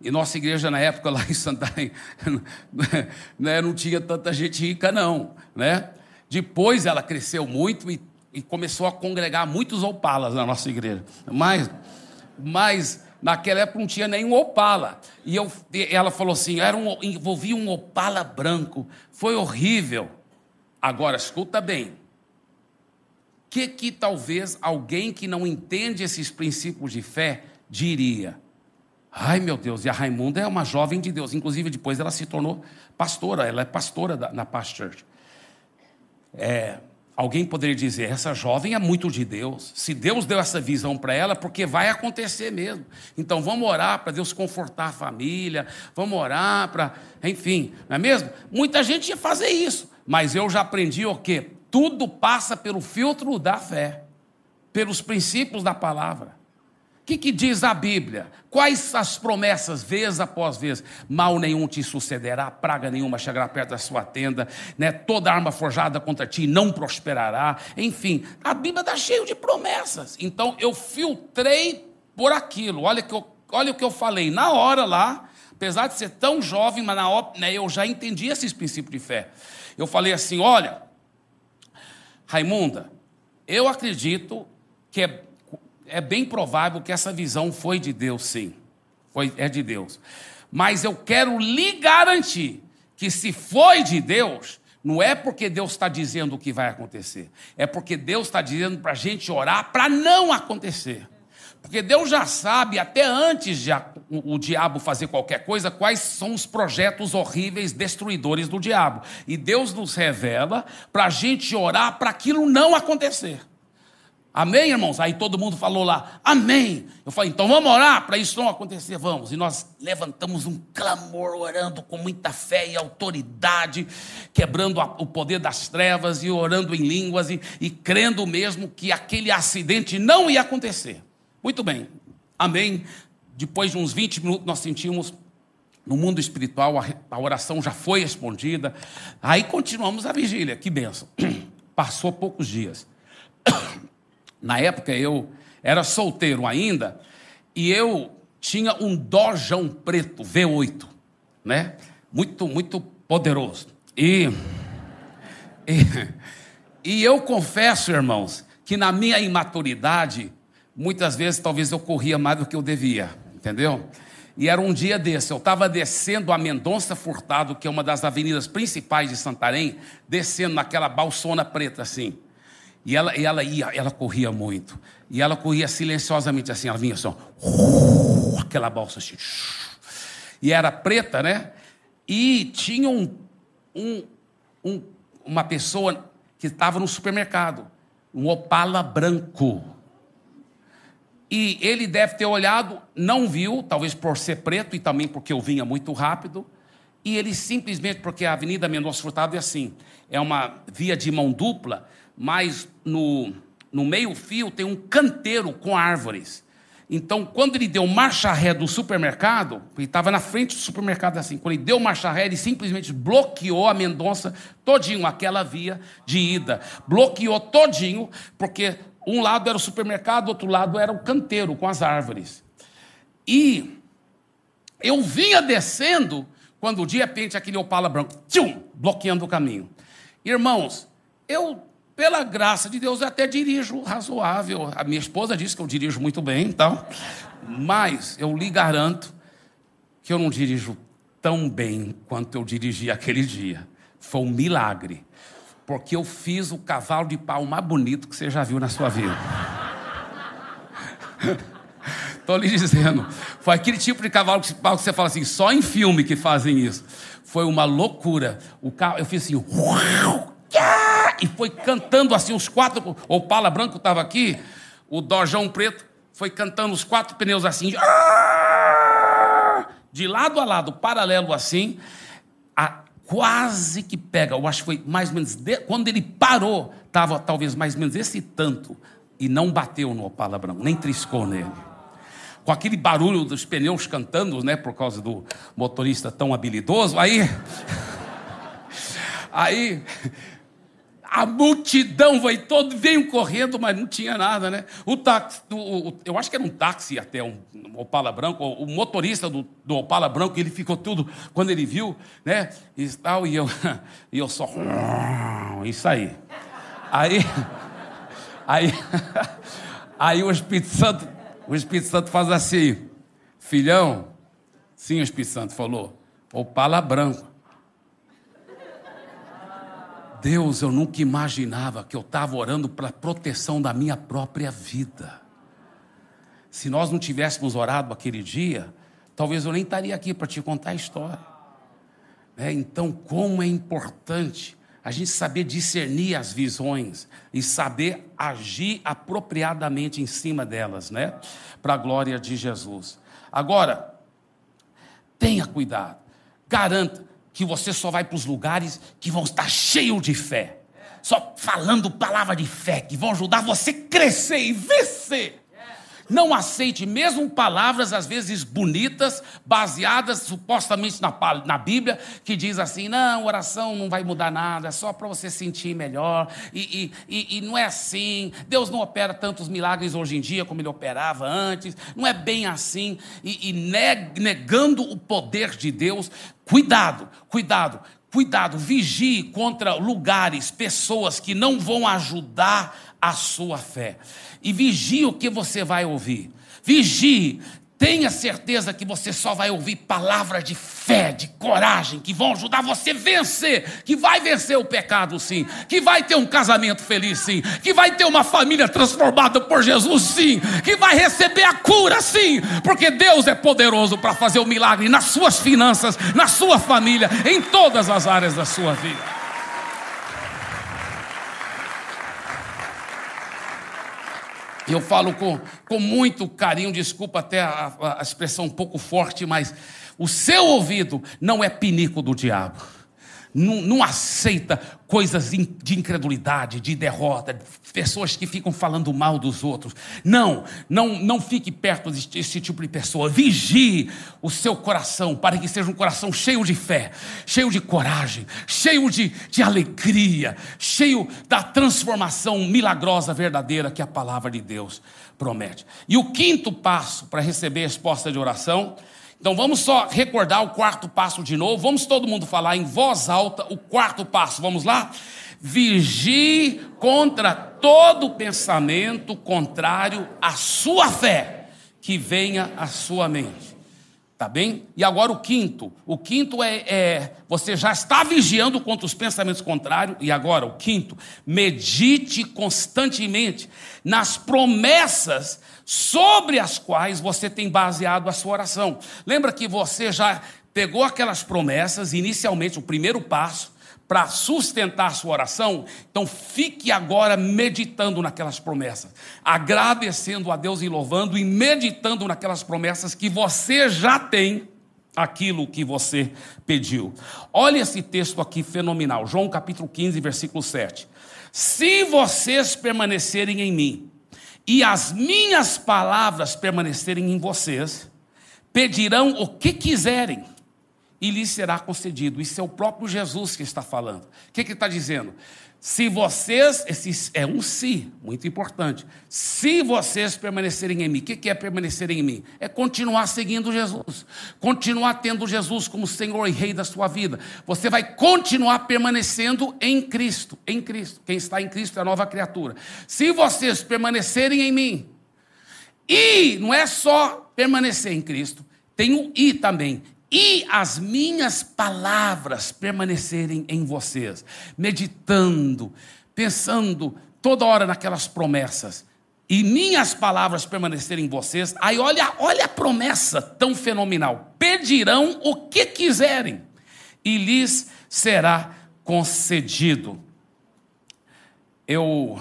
E nossa igreja na época lá em Santarém *laughs* né, não tinha tanta gente rica não, né? Depois ela cresceu muito e e começou a congregar muitos opalas na nossa igreja. Mas, mas naquela época não tinha nenhum opala. E eu, ela falou assim: era um, envolvia um opala branco. Foi horrível. Agora, escuta bem. O que, que talvez alguém que não entende esses princípios de fé diria? Ai meu Deus, e a Raimunda é uma jovem de Deus. Inclusive, depois ela se tornou pastora, ela é pastora da, na Past Church. É, Alguém poderia dizer: essa jovem é muito de Deus. Se Deus deu essa visão para ela, porque vai acontecer mesmo. Então vamos orar para Deus confortar a família, vamos orar para. Enfim, não é mesmo? Muita gente ia fazer isso, mas eu já aprendi o quê? Tudo passa pelo filtro da fé, pelos princípios da palavra que, que diz a Bíblia? Quais as promessas, vez após vez? Mal nenhum te sucederá, praga nenhuma chegará perto da sua tenda, né? toda arma forjada contra ti não prosperará. Enfim, a Bíblia está cheia de promessas. Então eu filtrei por aquilo. Olha, que eu, olha o que eu falei na hora lá, apesar de ser tão jovem, mas na hora, né, eu já entendi esses princípios de fé. Eu falei assim: olha, Raimunda, eu acredito que é é bem provável que essa visão foi de Deus, sim. Foi, é de Deus. Mas eu quero lhe garantir que se foi de Deus, não é porque Deus está dizendo o que vai acontecer, é porque Deus está dizendo para a gente orar para não acontecer. Porque Deus já sabe, até antes de a, o, o, diabo fazer qualquer coisa, quais são os projetos horríveis, destruidores do diabo. E Deus nos revela para a gente orar para aquilo não acontecer. Amém, irmãos? Aí todo mundo falou lá, amém. Eu falei, então vamos orar para isso não acontecer, vamos. E nós levantamos um clamor, orando com muita fé e autoridade, quebrando o poder das trevas e orando em línguas e, e crendo mesmo que aquele acidente não ia acontecer. Muito bem, amém. Depois de uns 20 minutos, nós sentimos no mundo espiritual, a oração já foi respondida. Aí continuamos a vigília, que benção. *clears throat* Passou poucos dias. *clears throat* Na época eu era solteiro ainda e eu tinha um Dojão preto V8, né? Muito, muito poderoso. E, e, e eu confesso, irmãos, que na minha imaturidade, muitas vezes talvez eu corria mais do que eu devia, entendeu? E era um dia desse, eu estava descendo a Mendonça Furtado, que é uma das avenidas principais de Santarém, descendo naquela balsona preta assim. E ela, e ela ia, ela corria muito. E ela corria silenciosamente assim, ela vinha assim, uh, aquela bolsa assim. E era preta, né? E tinha um, um, um, uma pessoa que estava no supermercado, um opala branco. E ele deve ter olhado, não viu, talvez por ser preto e também porque eu vinha muito rápido. E ele simplesmente, porque a Avenida Mendonça Furtado é assim, é uma via de mão dupla, mas no, no meio-fio tem um canteiro com árvores. Então, quando ele deu marcha ré do supermercado, ele estava na frente do supermercado assim, quando ele deu marcha ré, ele simplesmente bloqueou a Mendonça todinho, aquela via de ida. Bloqueou todinho, porque um lado era o supermercado, outro lado era o canteiro com as árvores. E eu vinha descendo, quando de repente aquele opala branco, tchum, bloqueando o caminho. Irmãos, eu pela graça de Deus, eu até dirijo razoável. A minha esposa disse que eu dirijo muito bem, então. Mas eu lhe garanto que eu não dirijo tão bem quanto eu dirigi aquele dia. Foi um milagre. Porque eu fiz o cavalo de pau mais bonito que você já viu na sua vida. *laughs* Estou lhe dizendo. Foi aquele tipo de cavalo de pau que você fala assim, só em filme que fazem isso. Foi uma loucura. O carro, eu fiz assim, *laughs* e foi cantando assim os quatro. O Pala Branco estava aqui, o Dojão Preto foi cantando os quatro pneus assim, de lado a lado, paralelo assim, a, quase que pega. Eu acho que foi mais ou menos. De, quando ele parou, estava talvez mais ou menos esse tanto, e não bateu no Opala Branco, nem triscou nele. Com aquele barulho dos pneus cantando, né, por causa do motorista tão habilidoso, aí. *laughs* Aí a multidão veio todo, veio correndo, mas não tinha nada, né? O táxi, o, o, eu acho que era um táxi até, um, um Opala branco, o, o motorista do, do, Opala branco, ele ficou tudo, quando ele viu, né? E tal, e eu, *laughs* e eu só, *laughs* isso aí. Aí, *laughs* aí, aí o Espírito Santo, o Espírito Santo faz assim, filhão, sim, o Espírito Santo falou, Opala branco. Deus, eu nunca imaginava que eu estava orando para proteção da minha própria vida. Se nós não tivéssemos orado aquele dia, talvez eu nem estaria aqui para te contar a história. É, então, como é importante a gente saber discernir as visões e saber agir apropriadamente em cima delas, né? Para a glória de Jesus. Agora, tenha cuidado, garanta que você só vai para os lugares que vão estar cheios de fé, só falando palavra de fé, que vão ajudar você a crescer e vencer. Não aceite mesmo palavras, às vezes bonitas, baseadas supostamente na, na Bíblia, que diz assim: não, oração não vai mudar nada, é só para você sentir melhor. E, e, e, não é assim. Deus não opera tantos milagres hoje em dia como ele operava antes. Não é bem assim. E, e negando o poder de Deus, cuidado, cuidado. Cuidado, vigie contra lugares, pessoas que não vão ajudar a sua fé. E vigie o que você vai ouvir. Vigie. Tenha certeza que você só vai ouvir palavras de fé, de coragem, que vão ajudar você a vencer, que vai vencer o pecado, sim, que vai ter um casamento feliz, sim, que vai ter uma família transformada por Jesus, sim, que vai receber a cura, sim, porque Deus é poderoso para fazer o milagre nas suas finanças, na sua família, em todas as áreas da sua vida. E eu falo com, com muito carinho, desculpa até a, a expressão um pouco forte, mas o seu ouvido não é pinico do diabo não, não aceita coisas de incredulidade, de derrota, pessoas que ficam falando mal dos outros. Não, não, não fique perto desse tipo de pessoa. Vigie o seu coração para que seja um coração cheio de fé, cheio de coragem, cheio de, de alegria, cheio da transformação milagrosa, verdadeira que a palavra de Deus promete. E o quinto passo para receber a resposta de oração então vamos só recordar o quarto passo de novo. Vamos todo mundo falar em voz alta o quarto passo. Vamos lá? Vigie contra todo pensamento contrário à sua fé que venha à sua mente. Tá bem? E agora o quinto. O quinto é, é, você já está vigiando contra os pensamentos contrários. E agora o quinto, medite constantemente nas promessas sobre as quais você tem baseado a sua oração. Lembra que você já pegou aquelas promessas, inicialmente o primeiro passo para sustentar sua oração, então fique agora meditando naquelas promessas, agradecendo a Deus e louvando e meditando naquelas promessas que você já tem aquilo que você pediu. Olha esse texto aqui fenomenal, João capítulo 15, versículo 7. Se vocês permanecerem em mim e as minhas palavras permanecerem em vocês, pedirão o que quiserem e lhes será concedido. Isso é o próprio Jesus que está falando. O que, que ele está dizendo? Se vocês, esse é um se, muito importante. Se vocês permanecerem em mim, o que é permanecer em mim? É continuar seguindo Jesus, continuar tendo Jesus como Senhor e Rei da sua vida. Você vai continuar permanecendo em Cristo, em Cristo. Quem está em Cristo é a nova criatura. Se vocês permanecerem em mim, e não é só permanecer em Cristo, tem o i também e as minhas palavras permanecerem em vocês, meditando, pensando toda hora naquelas promessas, e minhas palavras permanecerem em vocês, aí olha, olha a promessa tão fenomenal: pedirão o que quiserem, e lhes será concedido. Eu,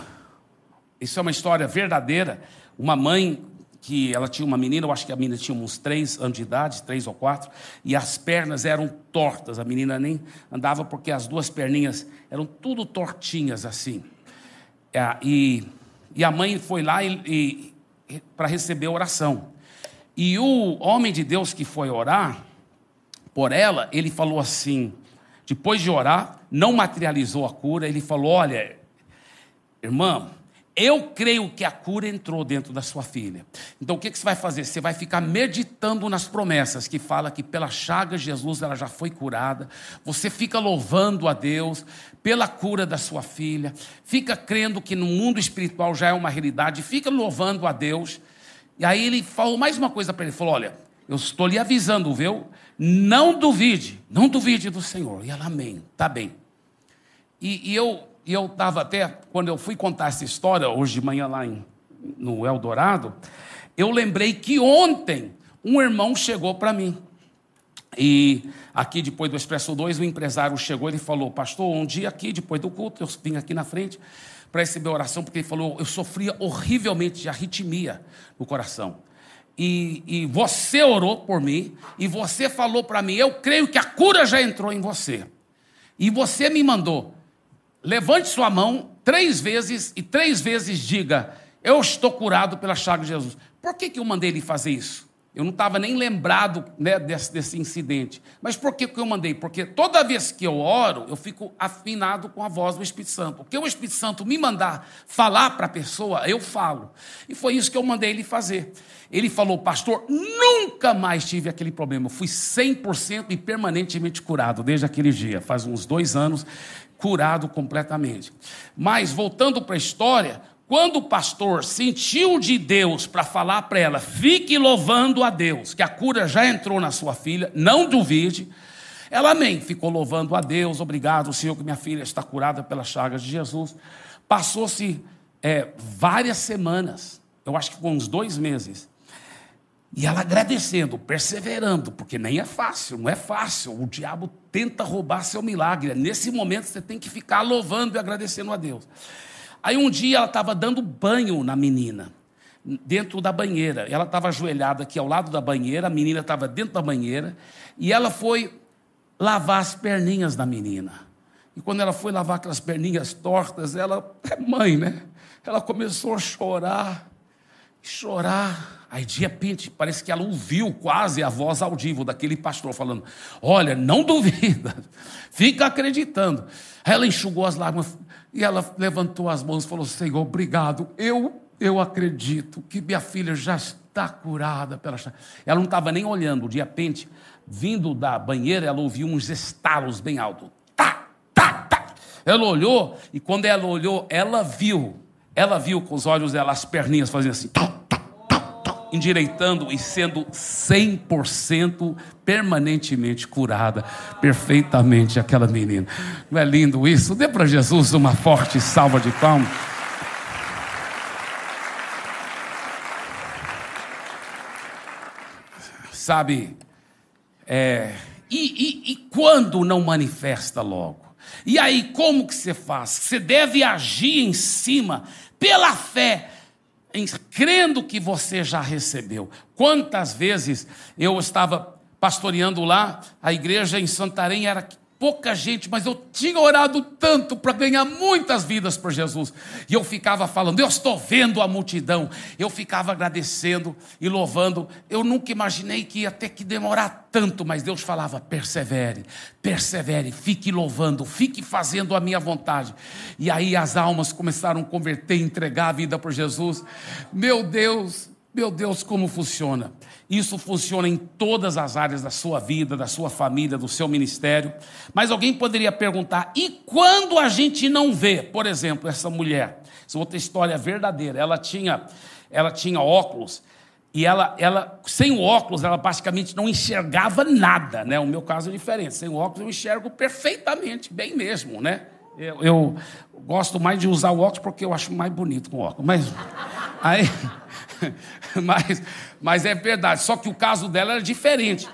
isso é uma história verdadeira. Uma mãe que ela tinha uma menina, eu acho que a menina tinha uns três anos de idade, três ou quatro, e as pernas eram tortas. A menina nem andava porque as duas perninhas eram tudo tortinhas assim. É, e, e a mãe foi lá e, e para receber oração. E o homem de Deus que foi orar por ela, ele falou assim: depois de orar, não materializou a cura, ele falou: Olha, irmã, eu creio que a cura entrou dentro da sua filha. Então o que, você vai fazer? Você vai ficar meditando nas promessas que fala que pela chaga de Jesus ela já foi curada. Você fica louvando a Deus pela cura da sua filha. Fica crendo que no mundo espiritual já é uma realidade. Fica louvando a Deus. E aí ele falou mais uma coisa para ele. Falou: Olha, eu estou lhe avisando, viu? Não duvide, não duvide do Senhor. E ela, amém, tá bem. E, e eu e eu estava até, quando eu fui contar essa história, hoje de manhã lá em, no Eldorado, eu lembrei que ontem um irmão chegou para mim. E aqui, depois do Expresso 2, o empresário chegou e falou: Pastor, um dia aqui, depois do culto, eu vim aqui na frente para receber oração, porque ele falou: Eu sofria horrivelmente de arritmia no coração. E, e você orou por mim, e você falou para mim: Eu creio que a cura já entrou em você. E você me mandou: levante sua mão três vezes e três vezes diga: Eu estou curado pela chaga de Jesus. Por que, que eu mandei ele fazer isso? Eu não estava nem lembrado né, desse, desse, incidente. Mas por que, que eu mandei? Porque toda vez que eu oro, eu fico afinado com a voz do Espírito Santo. O que o Espírito Santo me mandar falar para a pessoa, eu falo. E foi isso que eu mandei ele fazer. Ele falou, pastor, nunca mais tive aquele problema. Eu fui 100% e permanentemente curado desde aquele dia. Faz uns dois anos, curado completamente. Mas, voltando para a história, quando o pastor sentiu de Deus para falar para ela, fique louvando a Deus, que a cura já entrou na sua filha, não duvide. Ela, amém, ficou louvando a Deus, obrigado, Senhor, que minha filha está curada pelas chagas de Jesus. Passou-se é, várias semanas, eu acho que foi uns dois meses, e ela agradecendo, perseverando, porque nem é fácil, não é fácil. O diabo tenta roubar seu milagre. Nesse momento você tem que ficar louvando e agradecendo a Deus. Aí um dia ela estava dando banho na menina, dentro da banheira. Ela estava ajoelhada aqui ao lado da banheira, a menina estava dentro da banheira, e ela foi lavar as perninhas da menina. E quando ela foi lavar aquelas perninhas tortas, ela é mãe, né? Ela começou a chorar, chorar. Aí, de repente, parece que ela ouviu quase a voz audível daquele pastor falando: Olha, não duvida, *laughs* fica acreditando. Ela enxugou as lágrimas, e ela levantou as mãos e falou: Senhor, obrigado. Eu, eu acredito que minha filha já está curada pela Ela não estava nem olhando. De repente, vindo da banheira, ela ouviu uns estalos bem altos. Tá, tá, tá. Ela olhou, e quando ela olhou, ela viu. Ela viu com os olhos dela as perninhas fazendo assim. Endireitando e sendo 100% permanentemente curada, perfeitamente aquela menina. Não é lindo isso? Dê para Jesus uma forte salva de palmas. Sabe, é, e, e, e quando não manifesta logo? E aí, como que você faz? Você deve agir em cima, pela fé, em, crendo que você já recebeu. Quantas vezes eu estava pastoreando lá, a igreja em Santarém era pouca gente, mas eu tinha orado tanto para ganhar muitas vidas por Jesus. E eu ficava falando, eu estou vendo a multidão. Eu ficava agradecendo e louvando. Eu nunca imaginei que ia ter que demorar tanto, mas Deus falava: persevere, persevere, fique louvando, fique fazendo a minha vontade. E aí as almas começaram a converter, entregar a vida por Jesus. Meu Deus, meu Deus, como funciona? Isso funciona em todas as áreas da sua vida, da sua família, do seu ministério. Mas alguém poderia perguntar: e quando a gente não vê, por exemplo, essa mulher? Essa outra história verdadeira. Ela tinha, ela tinha óculos e ela, ela, sem o óculos, ela basicamente não enxergava nada, né? O meu caso é diferente. Sem o óculos eu enxergo perfeitamente, bem mesmo, né? Eu, eu gosto mais de usar o óculos porque eu acho mais bonito com óculos. Mas aí *laughs* mas, mas é verdade. Só que o caso dela era diferente.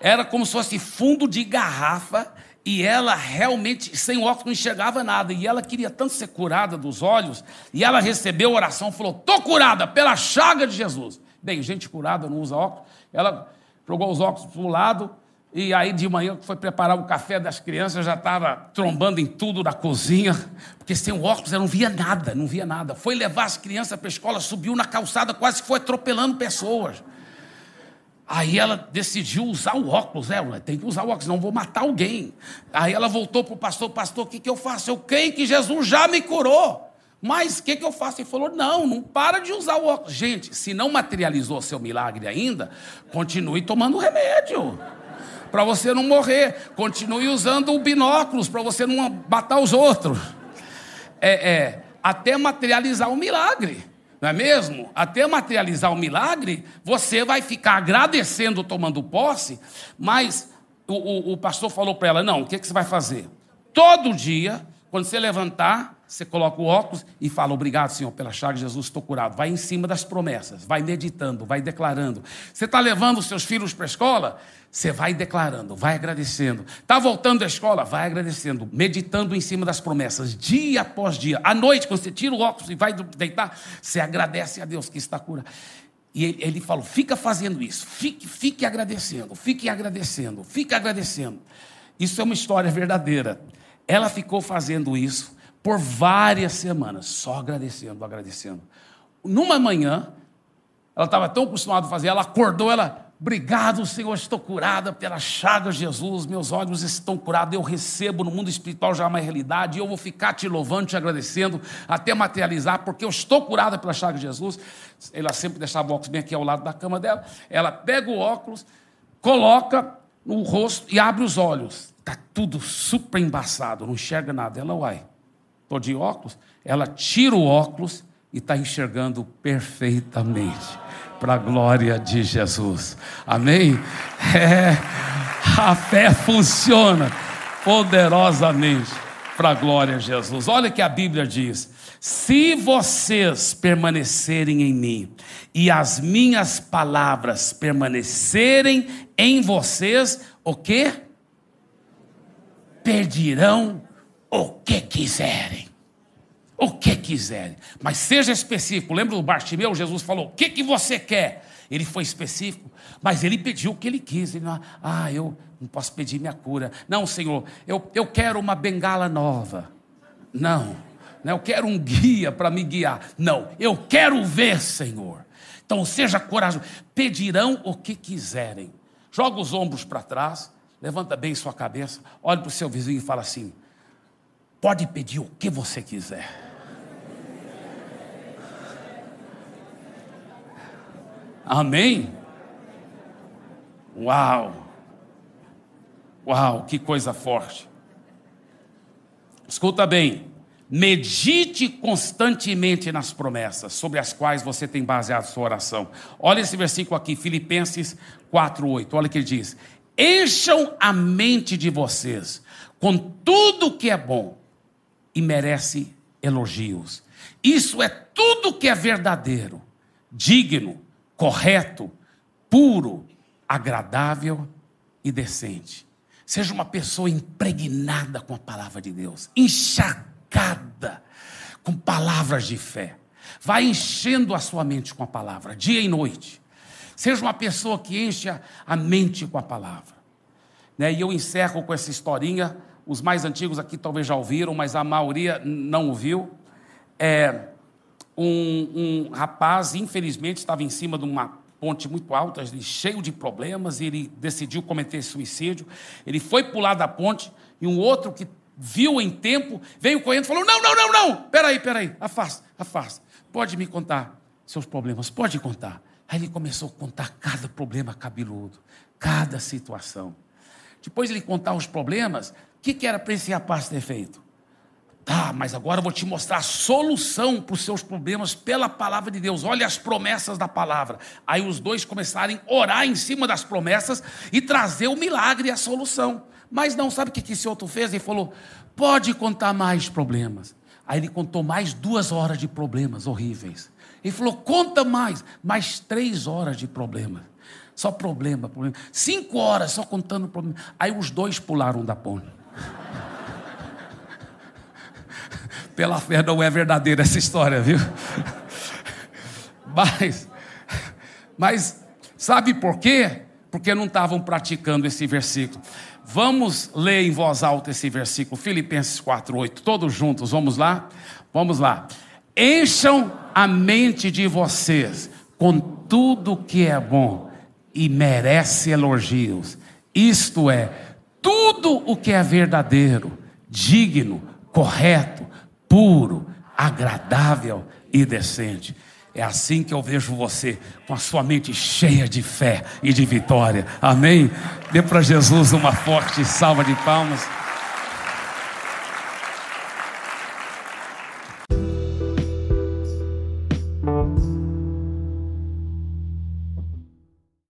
Era como se fosse fundo de garrafa e ela realmente, sem óculos, não enxergava nada. E ela queria tanto ser curada dos olhos. E ela recebeu a oração falou: Estou curada pela chaga de Jesus. Bem, gente curada não usa óculos. Ela jogou os óculos para o lado, e aí de manhã foi preparar o café das crianças, já estava trombando em tudo na cozinha, porque sem o óculos ela não via nada, não via nada. Foi levar as crianças para a escola, subiu na calçada, quase foi atropelando pessoas. Aí ela decidiu usar o óculos, é, tem que usar o óculos, não vou matar alguém. Aí ela voltou para o pastor, pastor, o que, que eu faço? Eu creio que Jesus já me curou. Mas o que, que eu faço? Ele falou: não, não para de usar o óculos. Gente, se não materializou seu milagre ainda, continue tomando remédio para você não morrer. Continue usando o binóculos para você não matar os outros. É, é, até materializar o milagre, não é mesmo? Até materializar o milagre, você vai ficar agradecendo, tomando posse, mas o, o, o pastor falou para ela: não, o que, que você vai fazer? Todo dia, quando você levantar, você coloca o óculos e fala: Obrigado, Senhor, pela chaga de Jesus, estou curado. Vai em cima das promessas, vai meditando, vai declarando. Você está levando os seus filhos para a escola? Você vai declarando, vai agradecendo. Está voltando da escola? Vai agradecendo, meditando em cima das promessas, dia após dia. À noite, quando você tira o óculos e vai deitar, você agradece a Deus que está curado. E ele, ele falou: fica fazendo isso, fique, fique agradecendo, fique agradecendo, fique agradecendo. Isso é uma história verdadeira. Ela ficou fazendo isso por várias semanas, só agradecendo, agradecendo. Numa manhã, ela estava tão acostumada a fazer, ela acordou, ela, obrigado, Senhor, estou curada pela chaga de Jesus, meus olhos estão curados, eu recebo no mundo espiritual já uma realidade, eu vou ficar te louvando, te agradecendo, até materializar, porque eu estou curada pela chaga de Jesus. Ela sempre deixava o óculos bem aqui ao lado da cama dela, ela pega o óculos, coloca no rosto e abre os olhos. Está tudo super embaçado, não enxerga nada. Ela, uai, estou de óculos. Ela tira o óculos e está enxergando perfeitamente. Para a glória de Jesus. Amém? É, a fé funciona poderosamente para a glória de Jesus. Olha que a Bíblia diz: se vocês permanecerem em mim e as minhas palavras permanecerem em vocês, o que? Pedirão o que quiserem. O que quiserem. Mas seja específico. Lembra do Bartimeu? Jesus falou: O que, que você quer? Ele foi específico, mas ele pediu o que ele quis. Ele não, ah, eu não posso pedir minha cura. Não, Senhor, eu, eu quero uma bengala nova. Não, não, eu quero um guia para me guiar. Não, eu quero ver, Senhor. Então seja corajoso. Pedirão o que quiserem. Joga os ombros para trás, levanta bem sua cabeça, olhe para o seu vizinho e fala assim: pode pedir o que você quiser. Amém? Uau! Uau, que coisa forte. Escuta bem. Medite constantemente nas promessas sobre as quais você tem baseado sua oração. Olha esse versículo aqui, Filipenses 4:8. Olha o que ele diz: Encham a mente de vocês com tudo que é bom e merece elogios. Isso é tudo que é verdadeiro, digno, correto, puro, agradável e decente. Seja uma pessoa impregnada com a palavra de Deus, encharcada com palavras de fé. Vai enchendo a sua mente com a palavra, dia e noite. Seja uma pessoa que enche a mente com a palavra. Né? E eu encerro com essa historinha. Os mais antigos aqui talvez já ouviram, mas a maioria não ouviu. É, um, um rapaz, infelizmente, estava em cima de uma ponte muito alta, cheio de problemas, e ele decidiu cometer suicídio. Ele foi pular da ponte e um outro que viu em tempo veio correndo e falou: Não, não, não, não, peraí, peraí, afasta, afasta. Pode me contar seus problemas, pode contar. Aí ele começou a contar cada problema cabeludo, cada situação. Depois ele contar os problemas, que, que era para esse rapaz ter feito? Tá, mas agora eu vou te mostrar a solução para os seus problemas pela palavra de Deus. Olha as promessas da palavra. Aí os dois começarem a orar em cima das promessas e trazer o milagre e a solução. Mas não sabe o que esse outro fez? Ele falou: pode contar mais problemas. Aí ele contou mais duas horas de problemas horríveis. Ele falou: conta mais, mais três horas de problemas. Só problema, problema. Cinco horas só contando problema. Aí os dois pularam da ponte. Pela fé não é verdadeira essa história, viu? Mas, mas sabe por quê? Porque não estavam praticando esse versículo. Vamos ler em voz alta esse versículo, Filipenses 4:8, todos juntos, vamos lá? Vamos lá. Encham a mente de vocês com tudo que é bom e merece elogios. Isto é, tudo o que é verdadeiro, digno, correto, puro, agradável e decente. É assim que eu vejo você, com a sua mente cheia de fé e de vitória. Amém? Dê para Jesus uma forte salva de palmas.